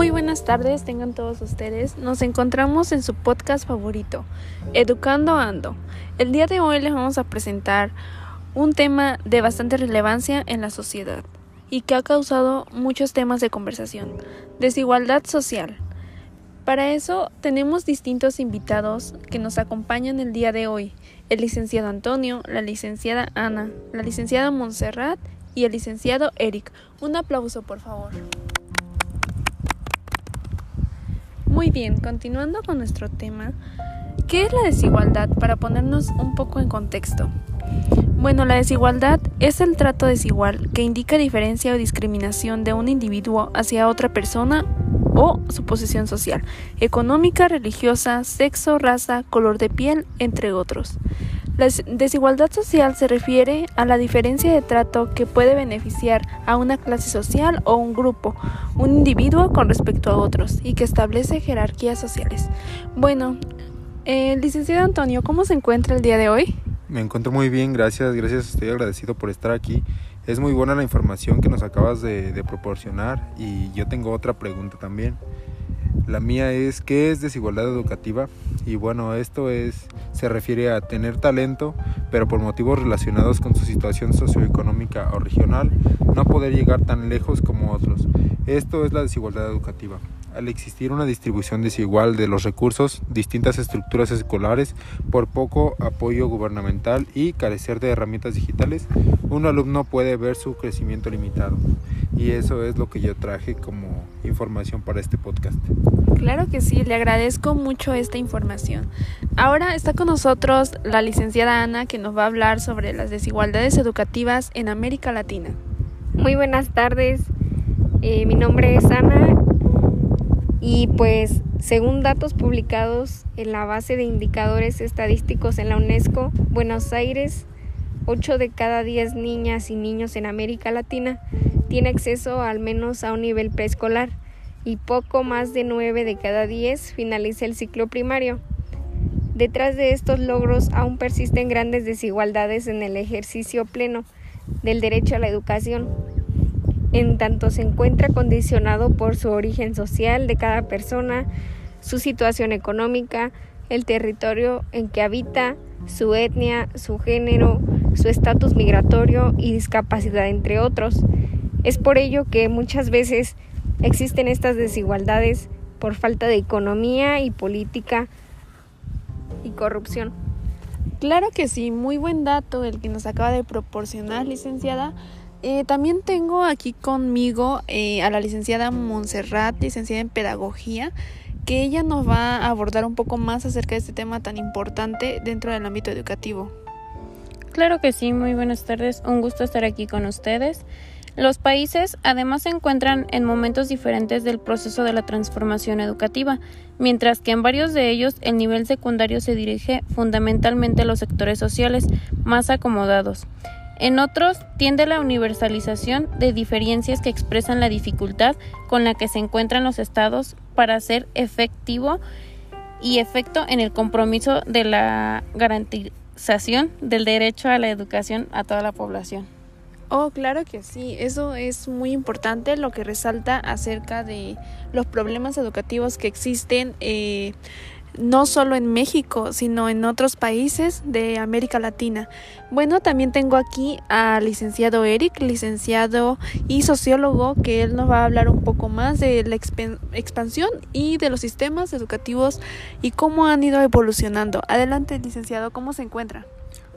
Muy buenas tardes, tengan todos ustedes. Nos encontramos en su podcast favorito, Educando Ando. El día de hoy les vamos a presentar un tema de bastante relevancia en la sociedad y que ha causado muchos temas de conversación, desigualdad social. Para eso tenemos distintos invitados que nos acompañan el día de hoy, el licenciado Antonio, la licenciada Ana, la licenciada Montserrat y el licenciado Eric. Un aplauso, por favor. Muy bien, continuando con nuestro tema, ¿qué es la desigualdad? Para ponernos un poco en contexto. Bueno, la desigualdad es el trato desigual que indica diferencia o discriminación de un individuo hacia otra persona o su posición social, económica, religiosa, sexo, raza, color de piel, entre otros. La desigualdad social se refiere a la diferencia de trato que puede beneficiar a una clase social o un grupo, un individuo con respecto a otros y que establece jerarquías sociales. Bueno, eh, licenciado Antonio, ¿cómo se encuentra el día de hoy? Me encuentro muy bien, gracias, gracias, estoy agradecido por estar aquí. Es muy buena la información que nos acabas de, proporcionar y yo tengo otra pregunta también. La mía es ¿qué es desigualdad educativa? Y bueno, esto es se refiere a tener talento, pero por motivos relacionados con su situación socioeconómica o regional, no poder llegar tan lejos como otros. Esto es la desigualdad educativa. Al existir una distribución desigual de los recursos, distintas estructuras escolares, por poco apoyo gubernamental y carecer de herramientas digitales, un alumno puede ver su crecimiento limitado. Y eso es lo que yo traje como información para este podcast. Claro que sí, le agradezco mucho esta información. Ahora está con nosotros la licenciada Ana que nos va a hablar sobre las desigualdades educativas en América Latina. Muy buenas tardes, eh, mi nombre es Ana y pues según datos publicados en la base de indicadores estadísticos en la UNESCO, Buenos Aires, 8 de cada 10 niñas y niños en América Latina tiene acceso al menos a un nivel preescolar y poco más de 9 de cada 10 finaliza el ciclo primario. Detrás de estos logros aún persisten grandes desigualdades en el ejercicio pleno del derecho a la educación en tanto se encuentra condicionado por su origen social de cada persona, su situación económica, el territorio en que habita, su etnia, su género, su estatus migratorio y discapacidad, entre otros. Es por ello que muchas veces existen estas desigualdades por falta de economía y política y corrupción. Claro que sí, muy buen dato el que nos acaba de proporcionar, licenciada. Eh, también tengo aquí conmigo eh, a la licenciada Montserrat, licenciada en Pedagogía, que ella nos va a abordar un poco más acerca de este tema tan importante dentro del ámbito educativo. Claro que sí, muy buenas tardes, un gusto estar aquí con ustedes. Los países además se encuentran en momentos diferentes del proceso de la transformación educativa, mientras que en varios de ellos el nivel secundario se dirige fundamentalmente a los sectores sociales más acomodados. En otros tiende la universalización de diferencias que expresan la dificultad con la que se encuentran los estados para ser efectivo y efecto en el compromiso de la garantización del derecho a la educación a toda la población. Oh, claro que sí, eso es muy importante lo que resalta acerca de los problemas educativos que existen. Eh, no solo en México, sino en otros países de América Latina. Bueno, también tengo aquí al licenciado Eric, licenciado y sociólogo, que él nos va a hablar un poco más de la expansión y de los sistemas educativos y cómo han ido evolucionando. Adelante, licenciado, ¿cómo se encuentra?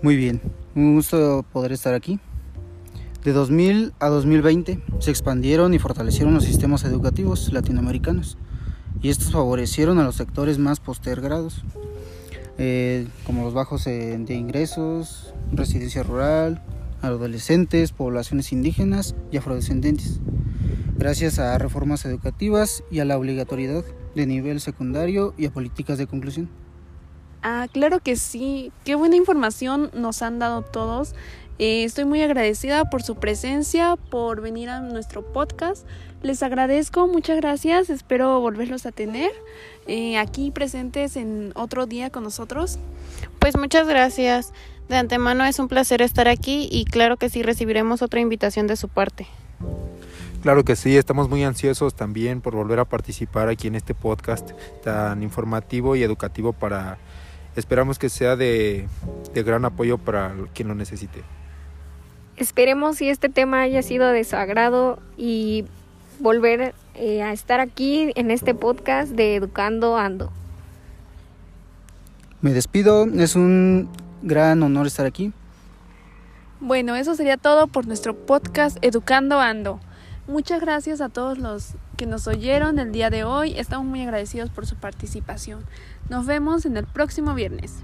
Muy bien, un gusto poder estar aquí. De 2000 a 2020 se expandieron y fortalecieron los sistemas educativos latinoamericanos y estos favorecieron a los sectores más postergrados, eh, como los bajos de ingresos, residencia rural, adolescentes, poblaciones indígenas y afrodescendientes, gracias a reformas educativas y a la obligatoriedad de nivel secundario y a políticas de conclusión. Ah, claro que sí. Qué buena información nos han dado todos. Eh, estoy muy agradecida por su presencia, por venir a nuestro podcast. Les agradezco, muchas gracias. Espero volverlos a tener eh, aquí presentes en otro día con nosotros. Pues muchas gracias. De antemano es un placer estar aquí y claro que sí recibiremos otra invitación de su parte. Claro que sí, estamos muy ansiosos también por volver a participar aquí en este podcast tan informativo y educativo para, esperamos que sea de, de gran apoyo para quien lo necesite. Esperemos si este tema haya sido de su agrado y volver eh, a estar aquí en este podcast de Educando Ando. Me despido, es un gran honor estar aquí. Bueno, eso sería todo por nuestro podcast Educando Ando. Muchas gracias a todos los que nos oyeron el día de hoy. Estamos muy agradecidos por su participación. Nos vemos en el próximo viernes.